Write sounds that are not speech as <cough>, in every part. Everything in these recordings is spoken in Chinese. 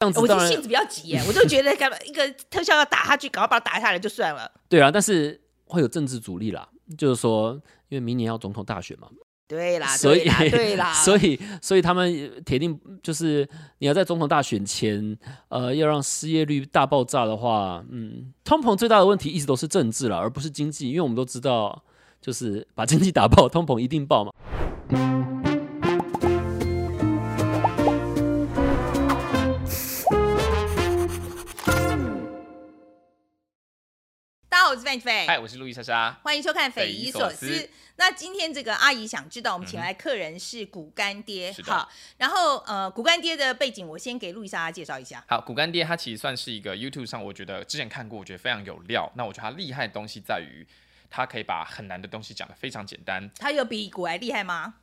这样子我当然性子比较急耶，我就觉得干嘛一个特效要打下去，赶快把它打下来就算了。对啊，但是会有政治阻力啦，就是说，因为明年要总统大选嘛，对啦，所以对啦，对啦，<laughs> 所以所以他们铁定就是你要在总统大选前，呃，要让失业率大爆炸的话，嗯，通膨最大的问题一直都是政治了，而不是经济，因为我们都知道，就是把经济打爆，通膨一定爆嘛。我是范菲，嗨，我是路易莎莎。欢迎收看《匪夷所思》所思那今天这个阿姨想知道，我们请来客人是骨干爹，好，然后呃，骨干爹的背景，我先给路易莎莎介绍一下。好，骨干爹他其实算是一个 YouTube 上，我觉得之前看过，我觉得非常有料。那我觉得他厉害的东西在于，他可以把很难的东西讲得非常简单。他有比古埃厉害吗？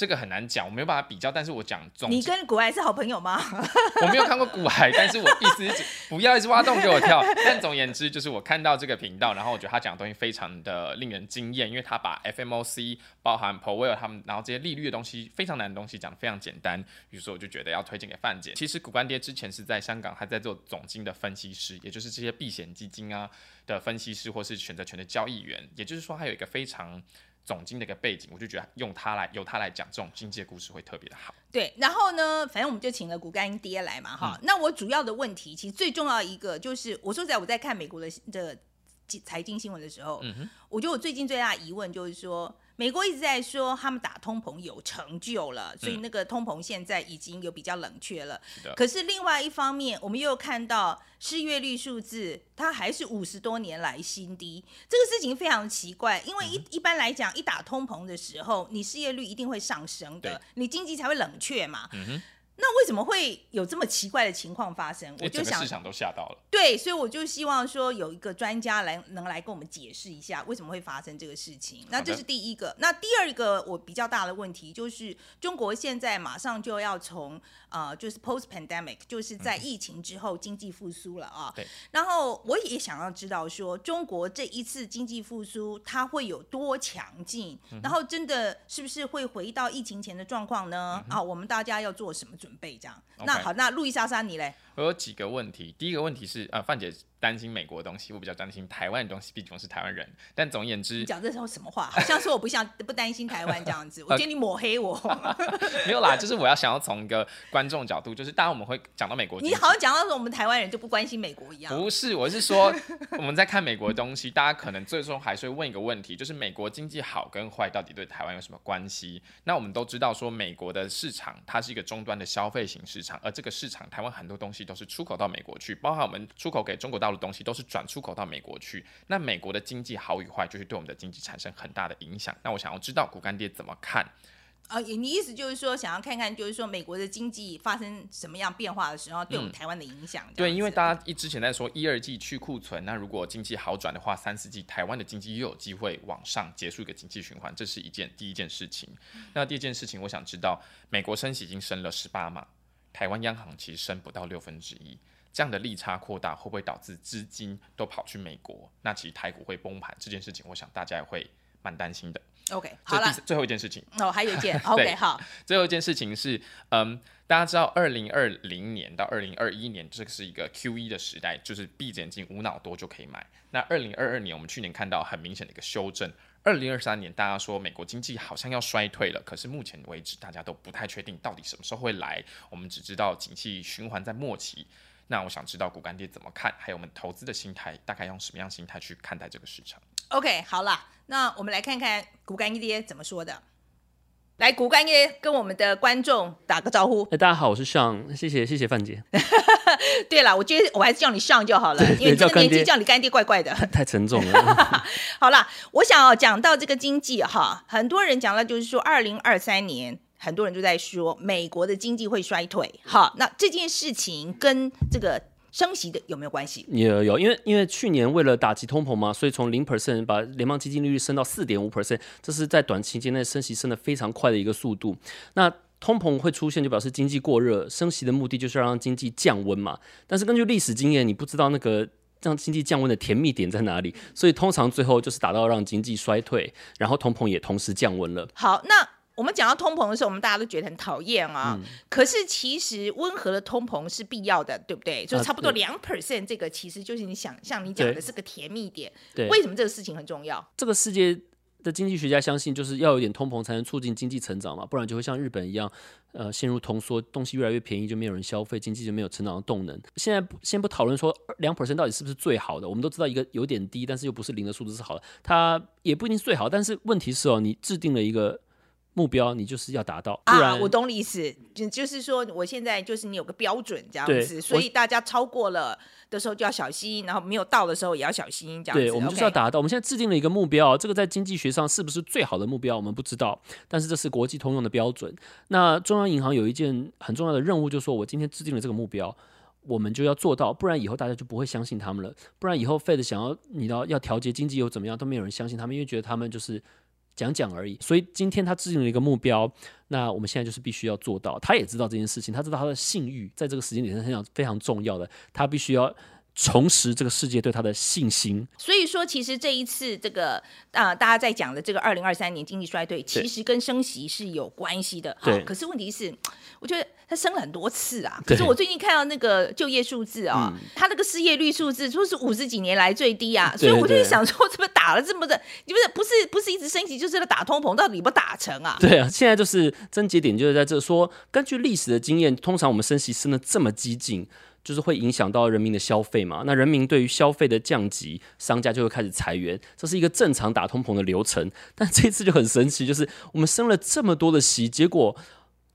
这个很难讲，我没有办法比较，但是我讲总你跟古海是好朋友吗？<laughs> 我没有看过古海，但是我意思是不要一直挖洞给我跳。但总而言之，就是我看到这个频道，然后我觉得他讲的东西非常的令人惊艳，因为他把 FMOC 包含 Powell 他们，然后这些利率的东西非常难的东西讲的非常简单，于是我就觉得要推荐给范姐。其实古干爹之前是在香港他在做总经的分析师，也就是这些避险基金啊的分析师或是选择权的交易员，也就是说他有一个非常。总经的一个背景，我就觉得用他来由他来讲这种经济的故事会特别的好。对，然后呢，反正我们就请了骨干爹来嘛，哈。那我主要的问题，其实最重要一个就是，我说实在，我在看美国的的财经新闻的时候，嗯，我觉得我最近最大的疑问就是说，美国一直在说他们打通膨有成就了，所以那个通膨现在已经有比较冷却了。可是另外一方面，我们又看到失业率数字，它还是五十多年来新低。这个事情非常奇怪，因为一、一般来讲，一打通膨的时候，你失业率一定会上升的，你经济才会冷却嘛。嗯哼，那为什么会有这么奇怪的情况发生？我就想都吓到了。对，所以我就希望说有一个专家来能来跟我们解释一下为什么会发生这个事情。那这是第一个。那第二个我比较大的问题就是，中国现在马上就要从呃，就是 post pandemic，就是在疫情之后经济复苏了啊。对。然后我也想要知道说，中国这一次经济复苏它会有多强劲？然后真的是不是会回到疫情前的状况呢？啊，我们大家要做什么准备？这样。那好，那路易莎莎你嘞？我有几个问题，第一个问题是，啊，范姐担心美国的东西，我比较担心台湾的东西，毕竟我是台湾人。但总而言之你，讲这是什么话？好像说我不像 <laughs> 不担心台湾这样子，<laughs> 我觉得你抹黑我。<laughs> 没有啦，就是我要想要从一个观众角度，就是当然我们会讲到美国，你好像讲到说我们台湾人就不关心美国一样。不是，我是说我们在看美国的东西，大家可能最终还是会问一个问题，就是美国经济好跟坏到底对台湾有什么关系？那我们都知道说，美国的市场它是一个终端的消费型市场，而这个市场台湾很多东西都是出口到美国去，包含我们出口给中国大陆的东西都是转出口到美国去。那美国的经济好与坏，就是对我们的经济产生很大的影响。那我想要知道骨干爹怎么看？啊，你意思就是说想要看看，就是说美国的经济发生什么样变化的时候，对我们台湾的影响。嗯对，因为大家一之前在说一二季去库存，那如果经济好转的话，三四季台湾的经济又有机会往上结束一个经济循环，这是一件第一件事情。那第二件事情，我想知道美国升息已经升了十八码，台湾央行其实升不到六分之一。这样的利差扩大会不会导致资金都跑去美国？那其实台股会崩盘这件事情，我想大家也会蛮担心的。OK 好了最后一件事情，哦，还有一件 <laughs> OK 好，最后一件事情是，嗯，大家知道，二零二零年到二零二一年，这个是一个 Q E 的时代，就是闭着眼睛无脑多就可以买。那二零二二年，我们去年看到很明显的一个修正。二零二三年，大家说美国经济好像要衰退了，可是目前为止，大家都不太确定到底什么时候会来。我们只知道景气循环在末期。那我想知道骨干爹怎么看，还有我们投资的心态，大概用什么样心态去看待这个市场？OK 好了，那我们来看看骨干爹怎么说的。来，骨干爹跟我们的观众打个招呼。哎，大家好，我是尚，谢谢谢谢范姐，<laughs> 对了，我觉得我还是叫你上就好了，因为你这个叫年纪叫你干爹怪怪的。太沉重了。<laughs> 好了，我想哦，讲到这个经济哈，很多人讲到就是说，二零二三年很多人就在说美国的经济会衰退。好，那这件事情跟这个升息的有没有关系？有有，因为因为去年为了打击通膨嘛，所以从零 percent 把联邦基金利率升到四点五 percent，这是在短期间内升息升的非常快的一个速度。那通膨会出现，就表示经济过热，升息的目的就是要让经济降温嘛。但是根据历史经验，你不知道那个让经济降温的甜蜜点在哪里，所以通常最后就是达到让经济衰退，然后通膨也同时降温了。好，那我们讲到通膨的时候，我们大家都觉得很讨厌啊。嗯可是其实温和的通膨是必要的，对不对？就差不多两 percent，这个其实就是你想像你讲的是个甜蜜点。对，为什么这个事情很重要？这个世界的经济学家相信，就是要有点通膨才能促进经济成长嘛，不然就会像日本一样，呃，陷入通缩，东西越来越便宜，就没有人消费，经济就没有成长的动能。现在先不讨论说两 percent 到底是不是最好的，我们都知道一个有点低，但是又不是零的数字是好的，它也不一定是最好，但是问题是哦，你制定了一个目标，你就是要达到，不啊，我懂你意思，就就是说，我现在就是你有个标准这样子，所以大家超过了的时候就要小心，然后没有到的时候也要小心，这样子。对，我们就是要达到。我们现在制定了一个目标，这个在经济学上是不是最好的目标，我们不知道，但是这是国际通用的标准。那中央银行有一件很重要的任务，就是说我今天制定了这个目标。我们就要做到，不然以后大家就不会相信他们了。不然以后 Fed 想要你要要调节经济又怎么样，都没有人相信他们，因为觉得他们就是讲讲而已。所以今天他制定了一个目标，那我们现在就是必须要做到。他也知道这件事情，他知道他的信誉在这个时间点上非常非常重要的，他必须要重拾这个世界对他的信心。所以说，其实这一次这个啊、大家在讲的这个二零二三年经济衰退，其实跟升息是有关系的。好对可是问题是，我觉得它升了很多次啊。可是我最近看到那个就业数字啊、它那个失业率数字说是五十几年来最低啊，所以我就在想说，怎么打了这么的？你不是不是不是一直升级，就是在打通膨，到底有没有打成啊？对啊，现在就是症结点就是在这说，根据历史的经验，通常我们升息升的这么激进，就是会影响到人民的消费嘛。那人民对于消费的降级，商家就会开始裁员，这是一个正常打通膨的流程。但这次就很神奇，就是我们升了这么多的息，结果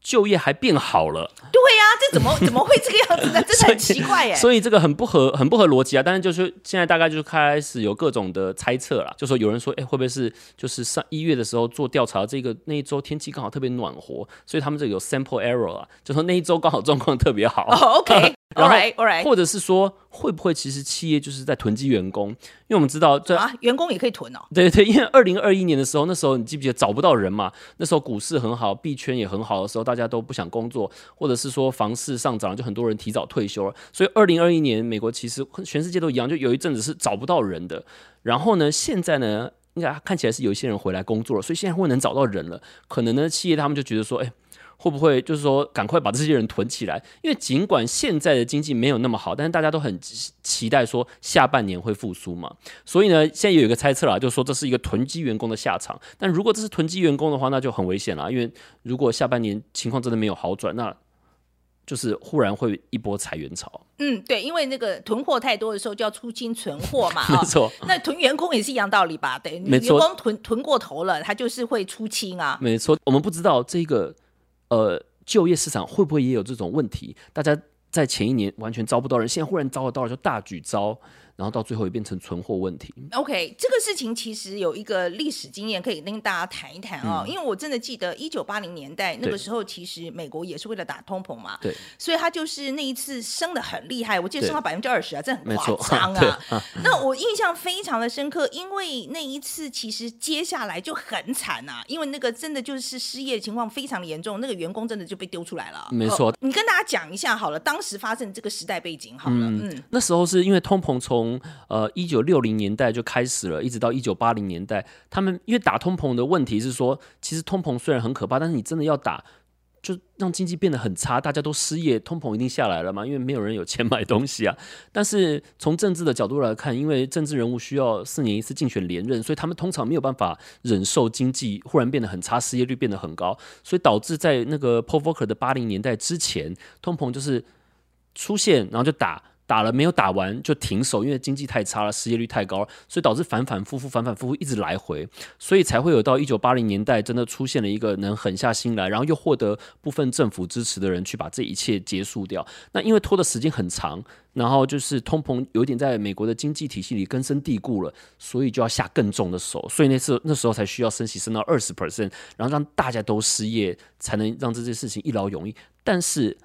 就业还变好了。对呀、这怎么怎么会这个样子呢？真的很奇怪耶。所以这个很不合很不合逻辑啊！但是就是现在大概就开始有各种的猜测啦，就说有人说，哎、会不会是就是上一月的时候做调查，这个那一周天气刚好特别暖和，所以他们这个有 sample error 啊，就说那一周刚好状况特别好。哦，OK，all 然后 right，all right。或者是说，会不会其实企业就是在囤积员工？因为我们知道这啊，员工也可以囤哦。对对，因为二零二一年的时候，那时候你记不记得找不到人嘛？那时候股市很好，币圈也很好的时候，大家都不想工作，或者是说房市上涨，就很多人提早退休了。所以二零二一年，美国其实全世界都一样，就有一阵子是找不到人的。然后呢，现在呢，应该看起来是有一些人回来工作了，所以现在会能找到人了。可能呢，企业他们就觉得说，哎。会不会就是说，赶快把这些人囤起来？因为尽管现在的经济没有那么好，但是大家都很期期待说下半年会复苏嘛。所以呢，现在有一个猜测啦，就是说这是一个囤积员工的下场。但如果这是囤积员工的话，那就很危险啦。因为如果下半年情况真的没有好转，那就是忽然会一波裁员潮。嗯，对，因为那个囤货太多的时候，就要出清存货嘛。<laughs> 没啊，错，那囤员工也是一样道理吧？对，你员工囤囤过头了，他就是会出清啊。没错。我们不知道这个呃就业市场会不会也有这种问题？大家在前一年完全招不到人，现在忽然招得到了，就大举招，然后到最后也变成存货问题。OK，这个事情其实有一个历史经验可以跟大家谈一谈哦，因为我真的记得一九八零年代那个时候，其实美国也是为了打通膨嘛，对，所以他就是那一次升的很厉害，我记得升到百分之二十啊，这很夸，张对啊。那我印象非常的深刻，因为那一次其实接下来就很惨啊，因为那个真的就是失业情况非常的严重，那个员工真的就被丢出来了。没错哦你跟大家讲一下好了，当时发生这个时代背景好了，嗯那时候是因为通膨从从呃一九六零年代就开始了，一直到一九八零年代，他们因为打通膨的问题是说，其实通膨虽然很可怕，但是你真的要打。就让经济变得很差，大家都失业，通膨一定下来了嘛？因为没有人有钱买东西啊。<laughs> 但是从政治的角度来看，因为政治人物需要四年一次竞选连任，所以他们通常没有办法忍受经济忽然变得很差，失业率变得很高，所以导致在那个 p o v o k e r 的八零年代之前，通膨就是出现，然后就打。打了没有打完就停手，因为经济太差了，失业率太高，所以导致反反复复、反反复复一直来回，所以才会有到一九八零年代真的出现了一个能狠下心来，然后又获得部分政府支持的人去把这一切结束掉。那因为拖的时间很长，然后就是通膨有点在美国的经济体系里根深蒂固了，所以就要下更重的手，所以那次那时候才需要升息升到二十 percent，然后让大家都失业，才能让这件事情一劳永逸。但是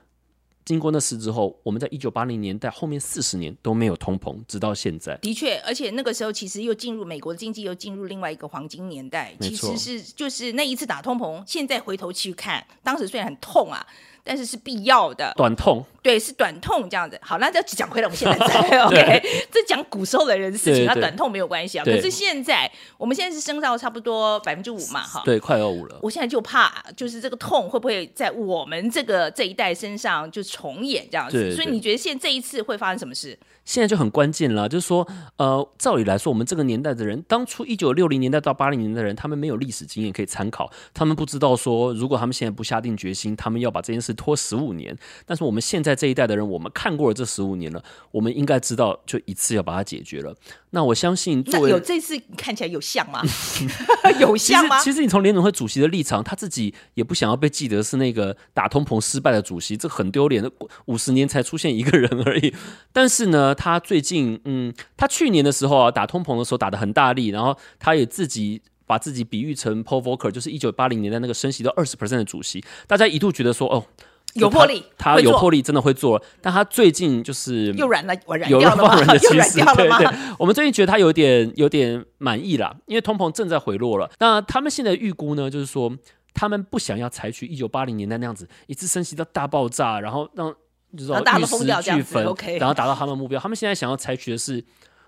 经过那事之后，我们在一九八零年代后面四十年都没有通膨，直到现在。的确，而且那个时候其实又进入美国的经济又进入另外一个黄金年代，其实是就是那一次打通膨，现在回头去看，当时虽然很痛啊，但是是必要的。短痛，对，是短痛这样子。好，那再讲回来，我们现在在 <laughs> OK，这讲古时候的人的事情，那短痛没有关系啊。可是现在，我们现在是升到差不多百分之五嘛，哈，对，快要五了。我现在就怕，就是这个痛会不会在我们这个这一代身上就重演这样子？所以你觉得现这一次会发生什么事？现在就很关键了，就是说，呃，照理来说，我们这个年代的人，当初一九六零年代到八零年的人，他们没有历史经验可以参考，他们不知道说，如果他们现在不下定决心，他们要把这件事拖十五年。但是我们现在这一代的人，我们看过了这十五年了，我们应该知道，就一次要把它解决了。那我相信，作为有这次看起来有像吗？<laughs> 有像吗？其实你从联总会主席的立场，他自己也不想要被记得是那个打通膨失败的主席，这很丢脸的，五十年才出现一个人而已。但是呢，他最近，嗯，他去年的时候啊，打通膨的时候打的很大力，然后他也自己把自己比喻成 Paul Volcker，就是一九八零年代那个升息到二十 percent 的主席，大家一度觉得说，哦。有魄力，他有魄力，真的会做。但他最近就是又软了，有了放人的 <laughs> 趋势。对对，我们最近觉得他有点有点满意了，因为通膨正在回落了。那他们现在预估呢，就是说他们不想要采取一九八零年代那样子一次升息到大爆炸，然后让就是玉石俱焚，然后达到他们目标。他们现在想要采取的是，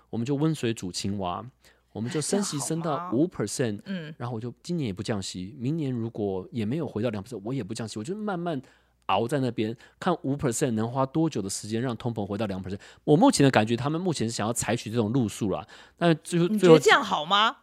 我们就温水煮青蛙，我们就升息升到五 percent，嗯，然后我就今年也不降息，明年如果也没有回到两 percent，我也不降息，我就慢慢。熬在那边看五 percent 能花多久的时间让通膨回到两 percent？我目前的感觉，他们目前是想要采取这种路数啦。但最后，你觉得这样好吗？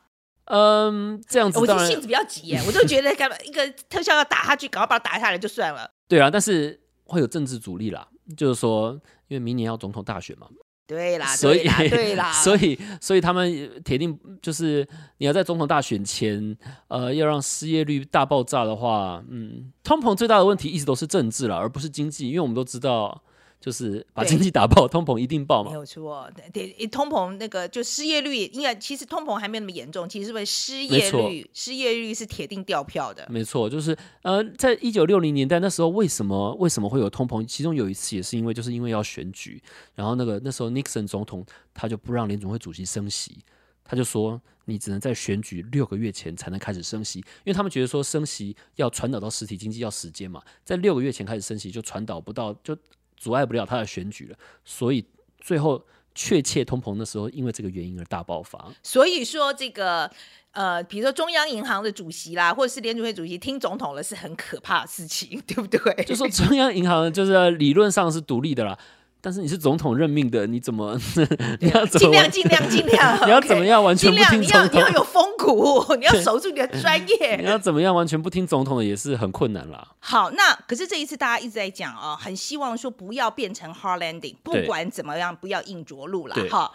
嗯，这样子，我性子比较急耶，<laughs> 我就觉得干嘛一个特效要打下去，赶快把它打下来就算了。对啊，但是会有政治阻力啦，就是说，因为明年要总统大选嘛。对啦，所以 <laughs> 对啦，所以所以他们铁定就是你要在总统大选前，呃，要让失业率大爆炸的话，嗯，通膨最大的问题一直都是政治了，而不是经济，因为我们都知道。就是把经济打爆，通膨一定爆嘛？没有错，对，通膨那个就失业率，应该其实通膨还没那么严重，其实是为失业率，失业率是铁定掉票的。没错，就是呃，在一九六零年代那时候，为什么为什么会有通膨？其中有一次也是因为就是因为要选举，然后那个那时候 Nixon 总统他就不让联总会主席升息，他就说你只能在选举六个月前才能开始升息，因为他们觉得说升息要传导到实体经济要时间嘛，在六个月前开始升息就传导不到就。阻碍不了他的选举了，所以最后确切通膨的时候，因为这个原因而大爆发。所以说这个呃，比如说中央银行的主席啦，或者是联储会主席听总统了，是很可怕的事情，<laughs> 对不对？就说中央银行就是理论上是独立的啦。但是你是总统任命的，你怎么 <laughs> 你要尽量尽量尽量？<laughs> 你要怎么样完全不听总统？你要有风骨，<laughs> 你要守住你的专业。你要怎么样完全不听总统的也是很困难啦。好，那可是这一次大家一直在讲啊，很希望说不要变成 hard landing，不管怎么样不要硬着陆了哈。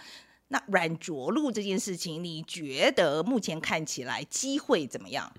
那软着陆这件事情，你觉得目前看起来机会怎么样？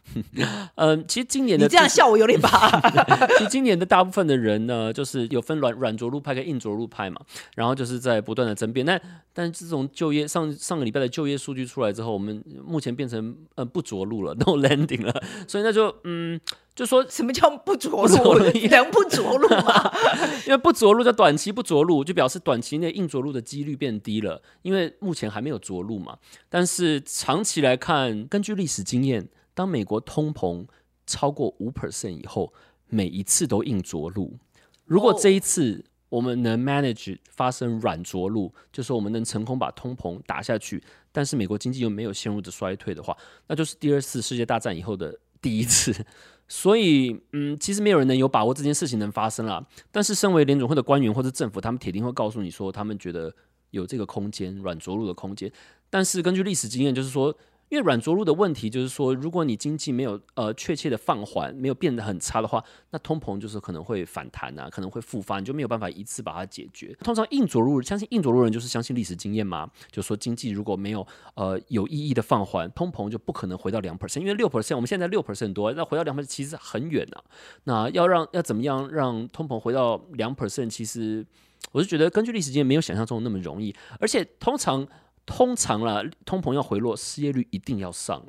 嗯，<laughs> 其实今年的你这样笑我有点怕。<laughs> 其实今年的大部分的人呢，就是有分软软着陆派跟硬着陆派嘛，然后就是在不断的争辩。但但自从就业上上个礼拜的就业数据出来之后，我们目前变成呃不着陆了，no landing 了，所以那就嗯。就说什么叫不着陆？能不着陆吗？<laughs> 因为不着陆叫短期不着陆，就表示短期内硬着陆的几率变低了。因为目前还没有着陆嘛。但是长期来看，根据历史经验，当美国通膨超过五 percent 以后，每一次都硬着陆。如果这一次我们能 manage 发生软着陆，就是我们能成功把通膨打下去，但是美国经济又没有陷入的衰退的话，那就是第二次世界大战以后的第一次。所以，嗯，其实没有人能有把握这件事情能发生了。但是，身为联总会的官员或者政府，他们铁定会告诉你说，他们觉得有这个空间，软着陆的空间。但是，根据历史经验，就是说。因为软着陆的问题就是说，如果你经济没有呃确切的放缓，没有变得很差的话，那通膨就是可能会反弹啊，可能会复发，你就没有办法一次把它解决。通常硬着陆，相信硬着陆人就是相信历史经验嘛，就说经济如果没有呃有意义的放缓，通膨就不可能回到两 percent，因为六 percent 我们现在六 percent 多，那回到两 percent 其实很远啊。那要让要怎么样让通膨回到两 percent，其实我是觉得根据历史经验没有想象中那么容易，而且通常。通常啦，通膨要回落，失业率一定要上。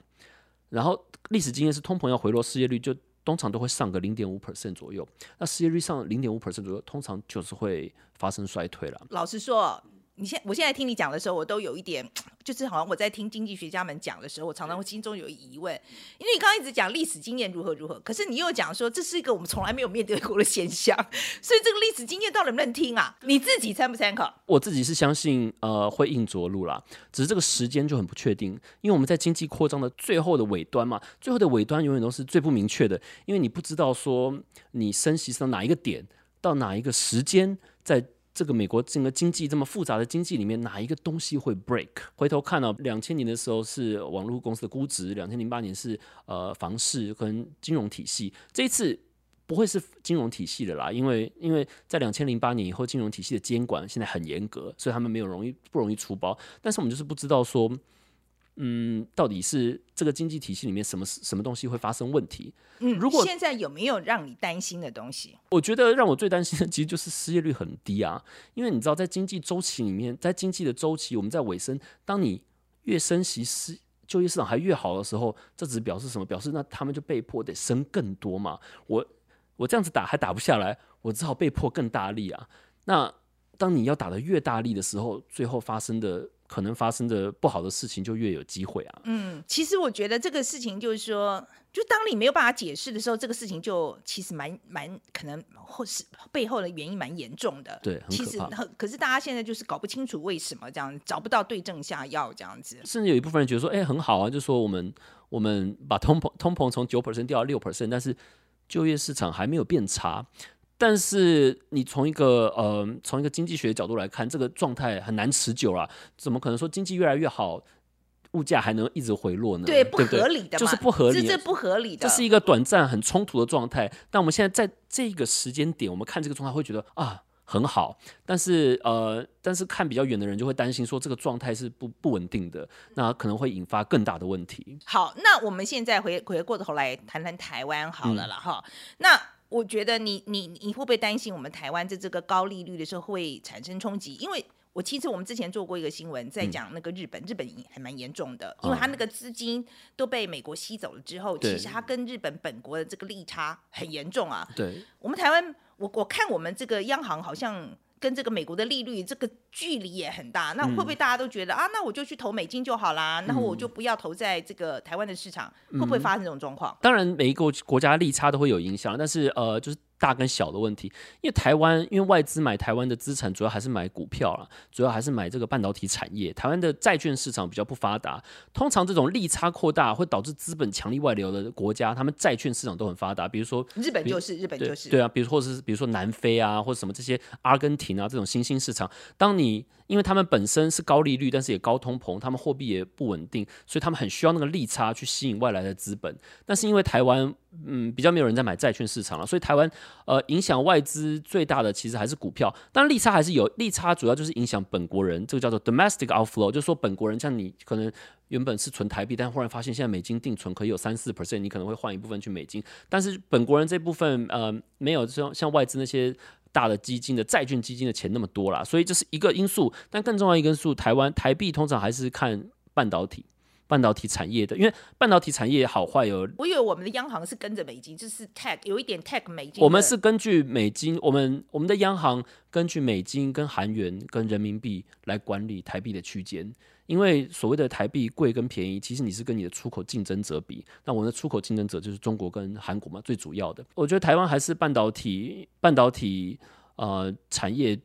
然后历史经验是，通膨要回落，失业率就通常都会上个零点五 percent 左右。那失业率上零点五 percent 左右，通常就是会发生衰退了。老实说，你现我现在听你讲的时候，我都有一点，就是好像我在听经济学家们讲的时候，我常常会心中有疑问，因为你刚刚一直讲历史经验如何如何，可是你又讲说这是一个我们从来没有面对过的现象，所以这个历史经验到底能不能听啊？你自己参不参考？我自己是相信，呃，会硬着陆啦，只是这个时间就很不确定，因为我们在经济扩张的最后的尾端嘛，最后的尾端永远都是最不明确的，因为你不知道说你升息到哪一个点，到哪一个时间，在这个美国整个经济这么复杂的经济里面，哪一个东西会 break？回头看到两千年的时候是网络公司的估值，两千零八年是呃房市跟金融体系，这一次不会是金融体系的啦，因为因为在两千零八年以后，金融体系的监管现在很严格，所以他们没有容易不容易出包，但是我们就是不知道说。嗯，到底是这个经济体系里面什么什么东西会发生问题？嗯，如果现在有没有让你担心的东西？我觉得让我最担心的其实就是失业率很低啊，因为你知道，在经济周期里面，在经济的周期，我们在尾声，当你越升息，失就业市场还越好的时候，这只表示什么？表示那他们就被迫得升更多嘛。我我这样子打还打不下来，我只好被迫更大力啊。那当你要打的越大力的时候，最后发生的。可能发生的不好的事情就越有机会啊。嗯，其实我觉得这个事情就是说，就当你没有办法解释的时候，这个事情就其实蛮蛮可能或是背后的原因蛮严重的。对，其实很可是大家现在就是搞不清楚为什么这样，找不到对症下药这样子。甚至有一部分人觉得说，哎，很好啊，就说我们我们把通膨通膨从九 percent 掉到六 percent，但是就业市场还没有变差。但是你从一个呃从一个经济学的角度来看，这个状态很难持久了！怎么可能说经济越来越好，物价还能一直回落呢？对，不合理的，就是不合理，这不合理的，这是一个短暂很冲突的状态。但我们现在在这个时间点，我们看这个状态会觉得啊很好，但是呃，但是看比较远的人就会担心说这个状态是不不稳定的，那可能会引发更大的问题。好，那我们现在回回过头来谈谈台湾好了了哈，那。我觉得你你你会不会担心我们台湾在这个高利率的时候会产生冲击？因为我其实我们之前做过一个新闻，在讲那个日本，日本还蛮严重的，因为他那个资金都被美国吸走了之后，其实他跟日本本国的这个利差很严重啊。对，我们台湾，我我看我们这个央行好像。跟这个美国的利率这个距离也很大，那会不会大家都觉得啊？那我就去投美金就好啦，然后我就不要投在这个台湾的市场，会不会发生这种状况？当然，每一个国家利差都会有影响，但是呃，就是。大跟小的问题，因为台湾，因为外资买台湾的资产，主要还是买股票了，主要还是买这个半导体产业。台湾的债券市场比较不发达，通常这种利差扩大会导致资本强力外流的国家，他们债券市场都很发达。比如说日本就是日本就是对啊，比如或者是比如说南非啊，或者什么这些阿根廷啊这种新兴市场，当你因为他们本身是高利率，但是也高通膨，他们货币也不稳定，所以他们很需要那个利差去吸引外来的资本。但是因为台湾。嗯，比较没有人在买债券市场了，所以台湾呃影响外资最大的其实还是股票，但利差还是有，利差主要就是影响本国人，这个叫做 domestic outflow，就是说本国人像你可能原本是存台币，但忽然发现现在美金定存可以有三四 percent，你可能会换一部分去美金，但是本国人这部分呃没有像像外资那些大的基金的债券基金的钱那么多啦，所以这是一个因素，但更重要一个因素，台湾台币通常还是看半导体。半导体产业的，因为半导体产业好坏有。我以为我们的央行是跟着美金，就是 tag 有一点 tag 美金。我们是根据美金，我们我们的央行根据美金、跟韩元、跟人民币来管理台币的区间。因为所谓的台币贵跟便宜，其实你是跟你的出口竞争者比。那我们的出口竞争者就是中国跟韩国嘛，最主要的。我觉得台湾还是半导体半导体呃产业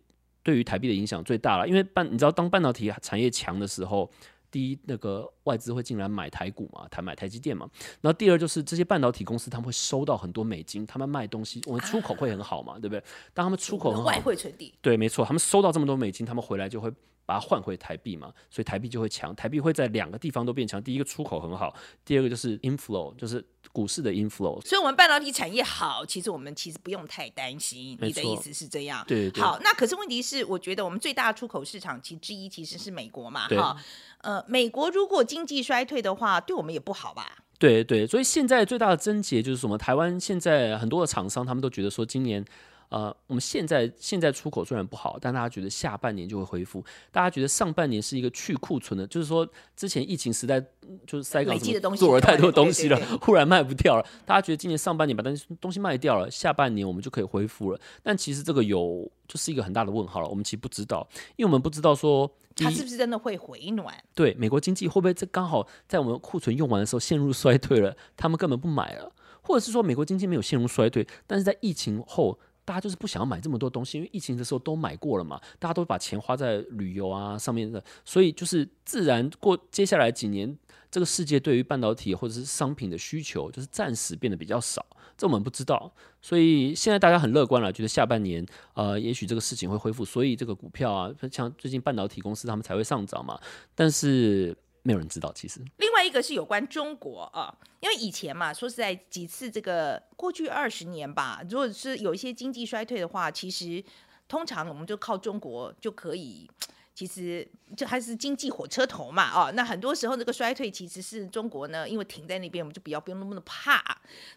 对于台币的影响最大了。因为半你知道，当半导体产业强的时候。第一，那个外资会进来买台股嘛，台买台积电嘛。然后第二就是这些半导体公司，他们会收到很多美金，他们卖东西，我们出口会很好嘛，对不对？当他们出口很好，外汇存底，对，没错，他们收到这么多美金，他们回来就会。把它换回台币嘛，所以台币就会强，台币会在两个地方都变强。第一个出口很好，第二个就是 inflow，就是股市的 inflow。所以，我们半导体产业好，其实我们其实不用太担心。你的意思是这样？对。好，那可是问题是，我觉得我们最大的出口市场其之一其实是美国嘛，哈。呃，美国如果经济衰退的话，对我们也不好吧？对对，所以现在最大的症结就是什么？台湾现在很多的厂商他们都觉得说，今年。呃，我们现在现在出口虽然不好，但大家觉得下半年就会恢复。大家觉得上半年是一个去库存的，就是说之前疫情时代就是塞港什么做了太多东西了，忽然卖不掉了。大家觉得今年上半年把东西东西卖掉了，下半年我们就可以恢复了。但其实这个有就是一个很大的问号了。我们其实不知道，因为我们不知道说它是不是真的会回暖。对，美国经济会不会这刚好在我们库存用完的时候陷入衰退了？他们根本不买了。或者是说美国经济没有陷入衰退，但是在疫情后，大家就是不想要买这么多东西，因为疫情的时候都买过了嘛，大家都把钱花在旅游啊上面的，所以就是自然过接下来几年，这个世界对于半导体或者是商品的需求就是暂时变得比较少，这我们不知道，所以现在大家很乐观了，觉得下半年呃也许这个事情会恢复，所以这个股票啊，像最近半导体公司他们才会上涨嘛，但是。没有人知道，其实另外一个是有关中国啊，因为以前嘛，说实在几次这个过去二十年吧，如果是有一些经济衰退的话，其实通常我们就靠中国就可以。其实就还是经济火车头嘛，哦，那很多时候这个衰退其实是中国呢，因为停在那边，我们就比较不用那么的怕。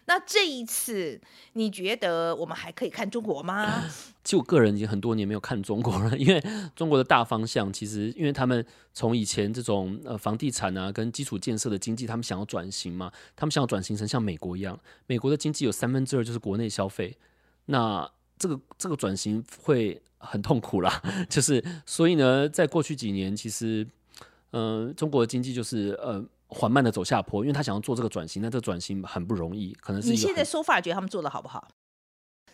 那这一次，你觉得我们还可以看中国吗？<clears throat> 其实我个人已经很多年没有看中国了，因为中国的大方向其实，因为他们从以前这种呃房地产啊跟基础建设的经济，他们想要转型嘛，他们想要转型成像美国一样，美国的经济有三分之二就是国内消费，那这个这个转型会。很痛苦啦，<laughs> 就是所以呢，在过去几年，其实，嗯，中国的经济就是呃缓慢的走下坡，因为他想要做这个转型，那这转型很不容易，可能是你现在 so far 觉得他们做的好不好？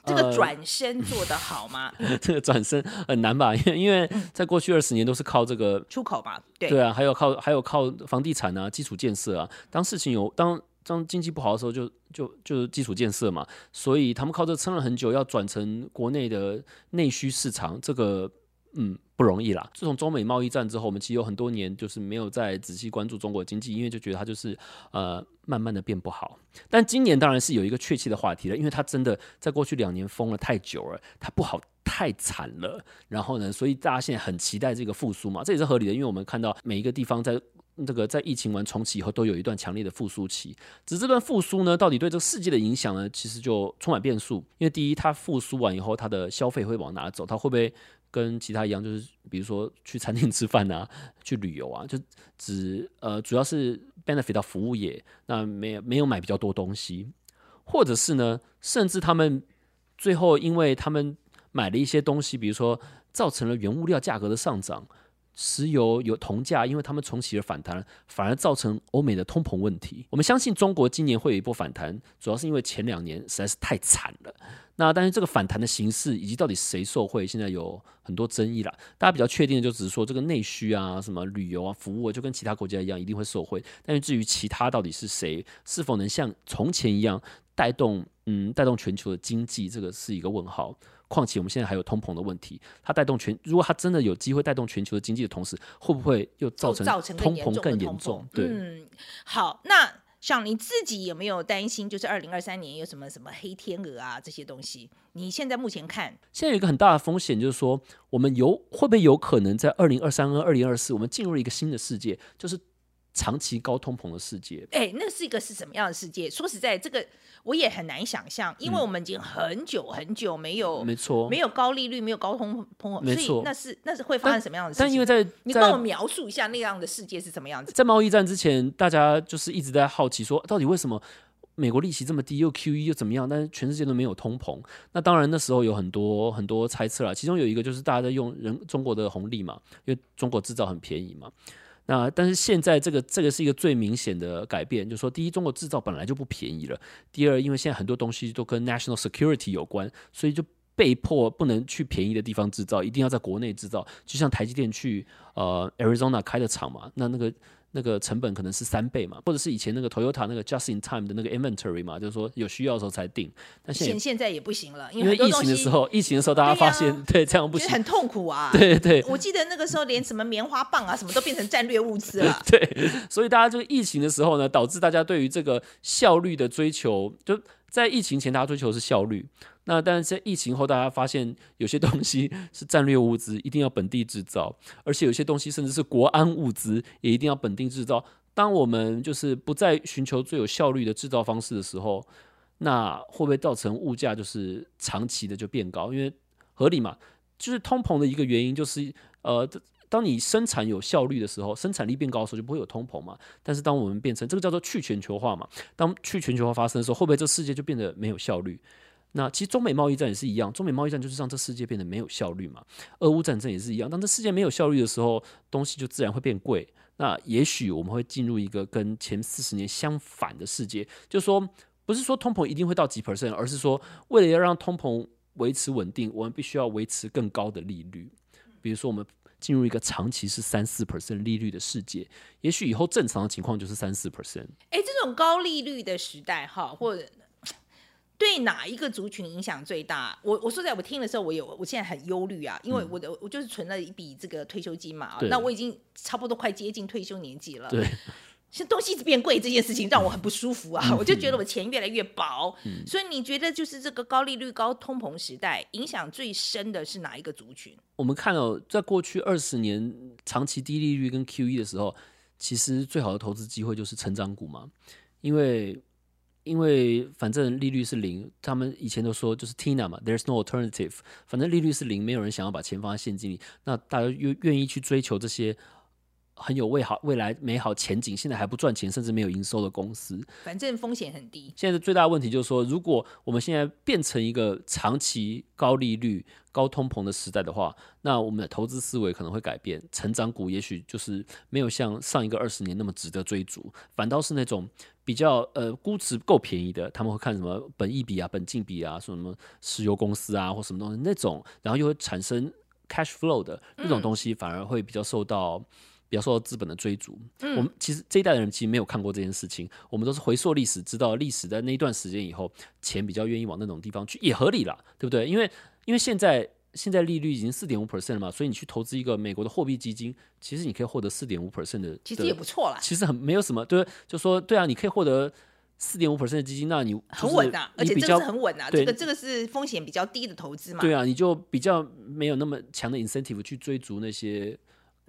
这个转身做的好吗？<laughs> 这个转身很难吧？因为因为在过去二十年都是靠这个出口嘛，对对啊，还有靠还有靠房地产啊，基础建设啊，当事情有当。当经济不好的时候，就就就是基础建设嘛，所以他们靠这撑了很久，要转成国内的内需市场，这个嗯不容易啦。自从中美贸易战之后，我们其实有很多年就是没有再仔细关注中国经济，因为就觉得它就是呃慢慢的变不好。但今年当然是有一个确切的话题了，因为它真的在过去两年封了太久了，它不好太惨了。然后呢，所以大家现在很期待这个复苏嘛，这也是合理的，因为我们看到每一个地方在。这个在疫情完重启以后，都有一段强烈的复苏期。只是这段复苏呢，到底对这个世界的影响呢，其实就充满变数。因为第一，它复苏完以后，它的消费会往哪走？它会不会跟其他一样，就是比如说去餐厅 <laughs> 吃饭啊，去旅游啊，就只呃主要是 benefit 到服务业，那没没有买比较多东西，或者是呢，甚至他们最后因为他们买了一些东西，比如说造成了原物料价格的上涨。石油有铜价，因为他们重启了反弹，反而造成欧美的通膨问题。我们相信中国今年会有一波反弹，主要是因为前两年实在是太惨了。那但是这个反弹的形式以及到底谁受惠，现在有很多争议了。大家比较确定的就只是说这个内需啊、什么旅游啊、服务啊，就跟其他国家一样，一定会受惠。但是至于其他到底是谁，是否能像从前一样带动嗯带动全球的经济，这个是一个问号。况且我们现在还有通膨的问题，它带动全，如果它真的有机会带动全球的经济的同时，会不会又造成通膨更严重？对，嗯，好，那像你自己有没有担心，就是二零二三年有什么什么黑天鹅啊这些东西？你现在目前看，现在有一个很大的风险，就是说我们有会不会有可能在二零二三跟二零二四，我们进入一个新的世界，就是长期高通膨的世界？哎，那是一个是什么样的世界？说实在，这个。我也很难想象，因为我们已经很久很久没有，没错，没有高利率，没有高通膨，没错，那是那是会发生什么样的事情？但因为在你帮我描述一下那样的世界是什么样子？在贸易战之前，大家就是一直在好奇说，到底为什么美国利息这么低，又 Q E 又怎么样？但是全世界都没有通膨。那当然那时候有很多很多猜测了，其中有一个就是大家在用人中国的红利嘛，因为中国制造很便宜嘛。那但是现在这个这个是一个最明显的改变，就是说，第一，中国制造本来就不便宜了；第二，因为现在很多东西都跟 national security 有关，所以就被迫不能去便宜的地方制造，一定要在国内制造。就像台积电去呃 Arizona 开的厂嘛，那那个。那个成本可能是三倍嘛，或者是以前那个 Toyota 那个 Just in Time 的那个 Inventory 嘛，就是说有需要的时候才定。但现现在也不行了，因为疫情的时候，疫情的时候大家发现对这样不行，很痛苦啊。对对，我记得那个时候连什么棉花棒啊什么都变成战略物资了。<laughs> 对，所以大家这个疫情的时候呢，导致大家对于这个效率的追求，就在疫情前大家追求的是效率。那但是在疫情后，大家发现有些东西是战略物资，一定要本地制造，而且有些东西甚至是国安物资，也一定要本地制造。当我们就是不再寻求最有效率的制造方式的时候，那会不会造成物价就是长期的就变高？因为合理嘛，就是通膨的一个原因就是呃。当你生产有效率的时候，生产力变高的时候，就不会有通膨嘛。但是当我们变成这个叫做去全球化嘛，当去全球化发生的时候，会不会这世界就变得没有效率？那其实中美贸易战也是一样，中美贸易战就是让这世界变得没有效率嘛。俄乌战争也是一样，当这世界没有效率的时候，东西就自然会变贵。那也许我们会进入一个跟前四十年相反的世界，就是说，不是说通膨一定会到几 percent，而是说，为了要让通膨维持稳定，我们必须要维持更高的利率。比如说我们。进入一个长期是三四 percent 利率的世界，也许以后正常的情况就是三四 percent。哎，这种高利率的时代，哈，或者对哪一个族群影响最大？我我说在我听的时候，我有我现在很忧虑啊，因为我的我就是存了一笔这个退休金嘛，那我已经差不多快接近退休年纪了。对。是东西一直变贵这件事情让我很不舒服啊！我就觉得我钱越来越薄，所以你觉得就是这个高利率、高通膨时代影响最深的是哪一个族群？我们看到在过去二十年长期低利率跟 QE 的时候，其实最好的投资机会就是成长股嘛，因为因为反正利率是零，他们以前都说就是 Tina 嘛，There's no alternative，反正利率是零，没有人想要把钱放在现金里，那大家愿愿意去追求这些。很有未好未来美好前景，现在还不赚钱，甚至没有营收的公司，反正风险很低。现在的最大的问题就是说，如果我们现在变成一个长期高利率、高通膨的时代的话，那我们的投资思维可能会改变。成长股也许就是没有像上一个二十年那么值得追逐，反倒是那种比较呃估值够便宜的，他们会看什么本益比啊、本净比啊，说什么石油公司啊或什么东西那种，然后又会产生 cash flow 的那种东西，反而会比较受到。比较受到资本的追逐，我们其实这一代的人其实没有看过这件事情，我们都是回溯历史，知道历史在那一段时间以后，钱比较愿意往那种地方去，也合理啦，对不对？因为因为现在现在利率已经四点五 percent 了嘛，所以你去投资一个美国的货币基金，其实你可以获得四点五 percent 的，其实也不错啦。其实很没有什么，对，就说对啊，你可以获得四点五 percent 的基金，那你很稳啊，而且这个是很稳啊，这个这个是风险比较低的投资嘛。对啊，你就比较没有那么强的 incentive 去追逐那些。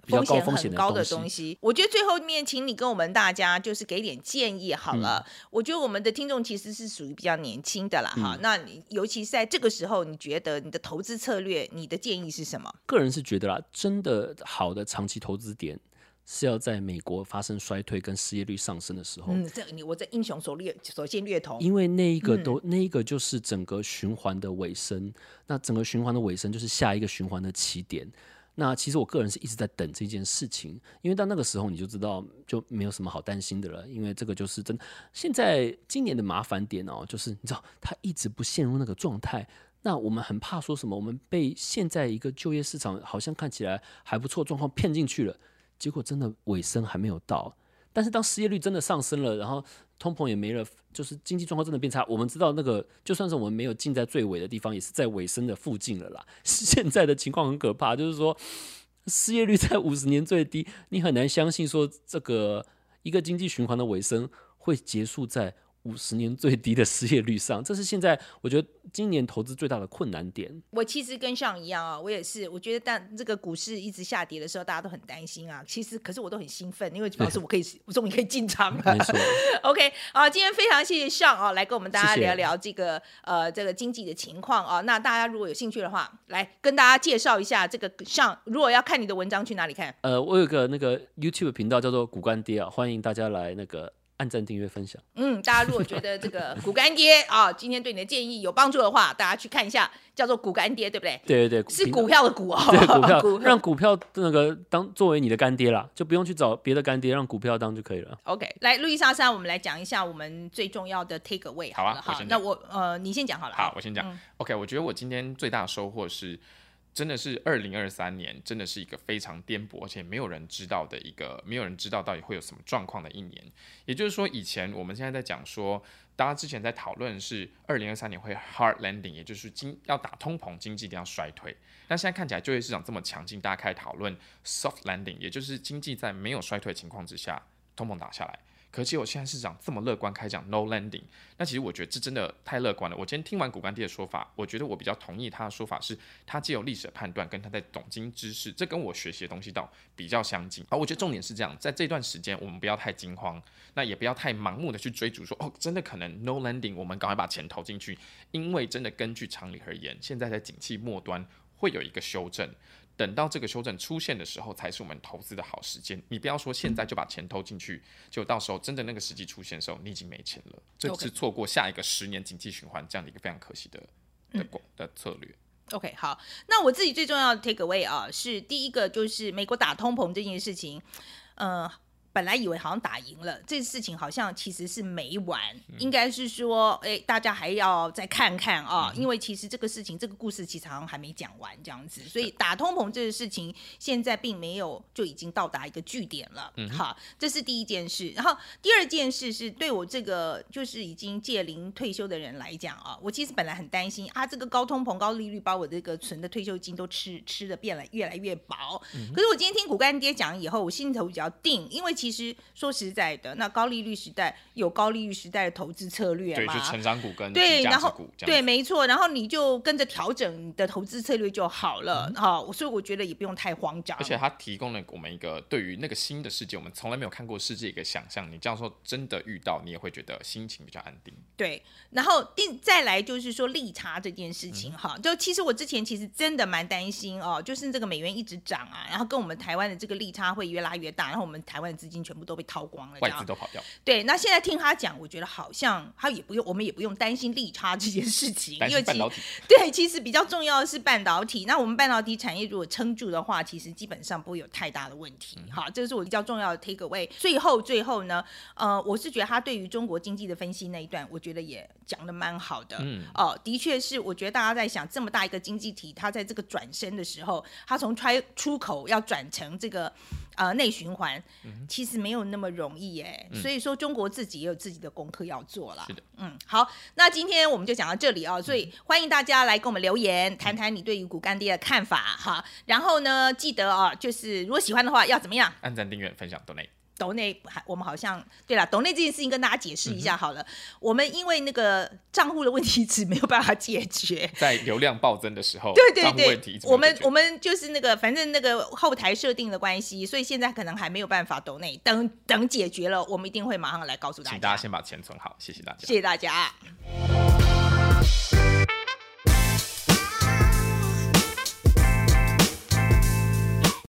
风险很高的东西，我觉得最后面，请你跟我们大家就是给点建议好了。我觉得我们的听众其实是属于比较年轻的啦，哈。那你尤其是在这个时候，你觉得你的投资策略，你的建议是什么？个人是觉得啦，真的好的长期投资点是要在美国发生衰退跟失业率上升的时候。嗯，这你我在英雄所略所见略同，因为那一个都那一个就是整个循环的尾声。那整个循环的尾声就是下一个循环的起点。那其实我个人是一直在等这件事情，因为到那个时候你就知道就没有什么好担心的了，因为这个就是真。现在今年的麻烦点哦，就是你知道他一直不陷入那个状态，那我们很怕说什么，我们被现在一个就业市场好像看起来还不错状况骗进去了，结果真的尾声还没有到。但是当失业率真的上升了，然后通膨也没了，就是经济状况真的变差。我们知道那个就算是我们没有进在最尾的地方，也是在尾声的附近了啦。<laughs> 现在的情况很可怕，就是说失业率在 <laughs> 五十年最低，你很难相信说这个一个经济循环的尾声会结束在。五十年最低的失业率上，这是现在我觉得今年投资最大的困难点。我其实跟上一样啊，我也是，我觉得但这个股市一直下跌的时候，大家都很担心啊。其实可是我都很兴奋，因为表示 <laughs> 我可以，我终于可以进场了。没错。<laughs> OK，好，今天非常谢谢上啊，来跟我们大家聊聊这个呃这个经济的情况啊。那大家如果有兴趣的话，来跟大家介绍一下这个上，如果要看你的文章，去哪里看？呃，我有个那个 YouTube 频道叫做股干爹啊，欢迎大家来那个。按赞、订阅、分享。嗯，大家如果觉得这个 <laughs> 股干爹啊，今天对你的建议有帮助的话，大家去看一下，叫做股干爹，对不对？对对对，是股票的股哦。对 <laughs> 股票，让股票那个当作为你的干爹啦，就不用去找别的干爹，让股票当就可以了。OK，来，路易莎莎，我们来讲一下我们最重要的 take away。好啊，好，那我呃，你先讲好了。好，我先讲。OK，我觉得我今天最大的收获是。真的是二零二三年，真的是一个非常颠簸，而且没有人知道的一个，没有人知道到底会有什么状况的一年。也就是说，以前我们现在在讲说，大家之前在讨论是二零二三年会 hard landing，也就是经要打通膨，经济一定要衰退。但现在看起来就业市场这么强劲，大家开始讨论 soft landing，也就是经济在没有衰退情况之下，通膨打下来。可是我现在市场这么乐观，开讲 no landing，那其实我觉得这真的太乐观了。我今天听完古干爹的说法，我觉得我比较同意他的说法，是他既有历史的判断，跟他在懂经知识，这跟我学习的东西倒比较相近。而我觉得重点是这样，在这段时间我们不要太惊慌，那也不要太盲目的去追逐，说哦真的可能 no landing，我们赶快把钱投进去，因为真的根据常理而言，现在在景气末端会有一个修正。等到这个修正出现的时候，才是我们投资的好时间。你不要说现在就把钱投进去，就到时候真的那个时机出现的时候，你已经没钱了，这是错过下一个十年经济循环这样的一个非常可惜的的的策略。OK，好，那我自己最重要的 take away 啊，是第一个就是美国打通膨这件事情，呃。本来以为好像打赢了，这事情好像其实是没完，应该是说，哎，大家还要再看看啊，因为其实这个事情，这个故事其实好像还没讲完这样子，所以打通膨这个事情现在并没有就已经到达一个据点了。嗯好，这是第一件事。然后第二件事是对我这个就是已经届龄退休的人来讲啊，我其实本来很担心啊，这个高通膨、高利率把我这个存的退休金都吃吃的变了越来越薄。可是我今天听骨干爹讲以后，我心头比较定，因为。其实说实在的，那高利率时代有高利率时代的投资策略嘛？对，就成长股跟对，然后对，没错，然后你就跟着调整你的投资策略就好了哈。所以我觉得也不用太慌张。而且它提供了我们一个对于那个新的世界，我们从来没有看过世界一个想象。你这样说真的遇到，你也会觉得心情比较安定。对，然后定再来就是说利差这件事情哈，就其实我之前其实真的蛮担心哦，就是这个美元一直涨啊，然后跟我们台湾的这个利差会越拉越大，然后我们台湾的资金。全部都被掏光了，外资都跑掉。对，那现在听他讲，我觉得好像他也不用，我们也不用担心利差这件事情，因为半导体。<laughs> 对，其实比较重要的是半导体。那我们半导体产业如果撑住的话，其实基本上不会有太大的问题。好，这是我比较重要的 take away。最后，最后呢，呃，我是觉得他对于中国经济的分析那一段，我觉得也讲的蛮好的。嗯，哦，的确是，我觉得大家在想这么大一个经济体，它在这个转身的时候，它从出出口要转成这个。呃，内循环其实没有那么容易哎，所以说中国自己也有自己的功课要做了。是的，嗯，好，那今天我们就讲到这里啊，所以欢迎大家来跟我们留言，谈谈你对于骨干爹的看法哈。然后呢，记得啊，就是如果喜欢的话，要怎么样？按赞、订阅、分享都内。抖内还我们好像对了，抖内这件事情跟大家解释一下好了。我们因为那个账户的问题，只没有办法解决。在流量暴增的时候，<laughs> 对对对，我们我们就是那个，反正那个后台设定的关系，所以现在可能还没有办法抖内。等等解决了，我们一定会马上来告诉大家。请大家先把钱存好，谢谢大家，谢谢大家。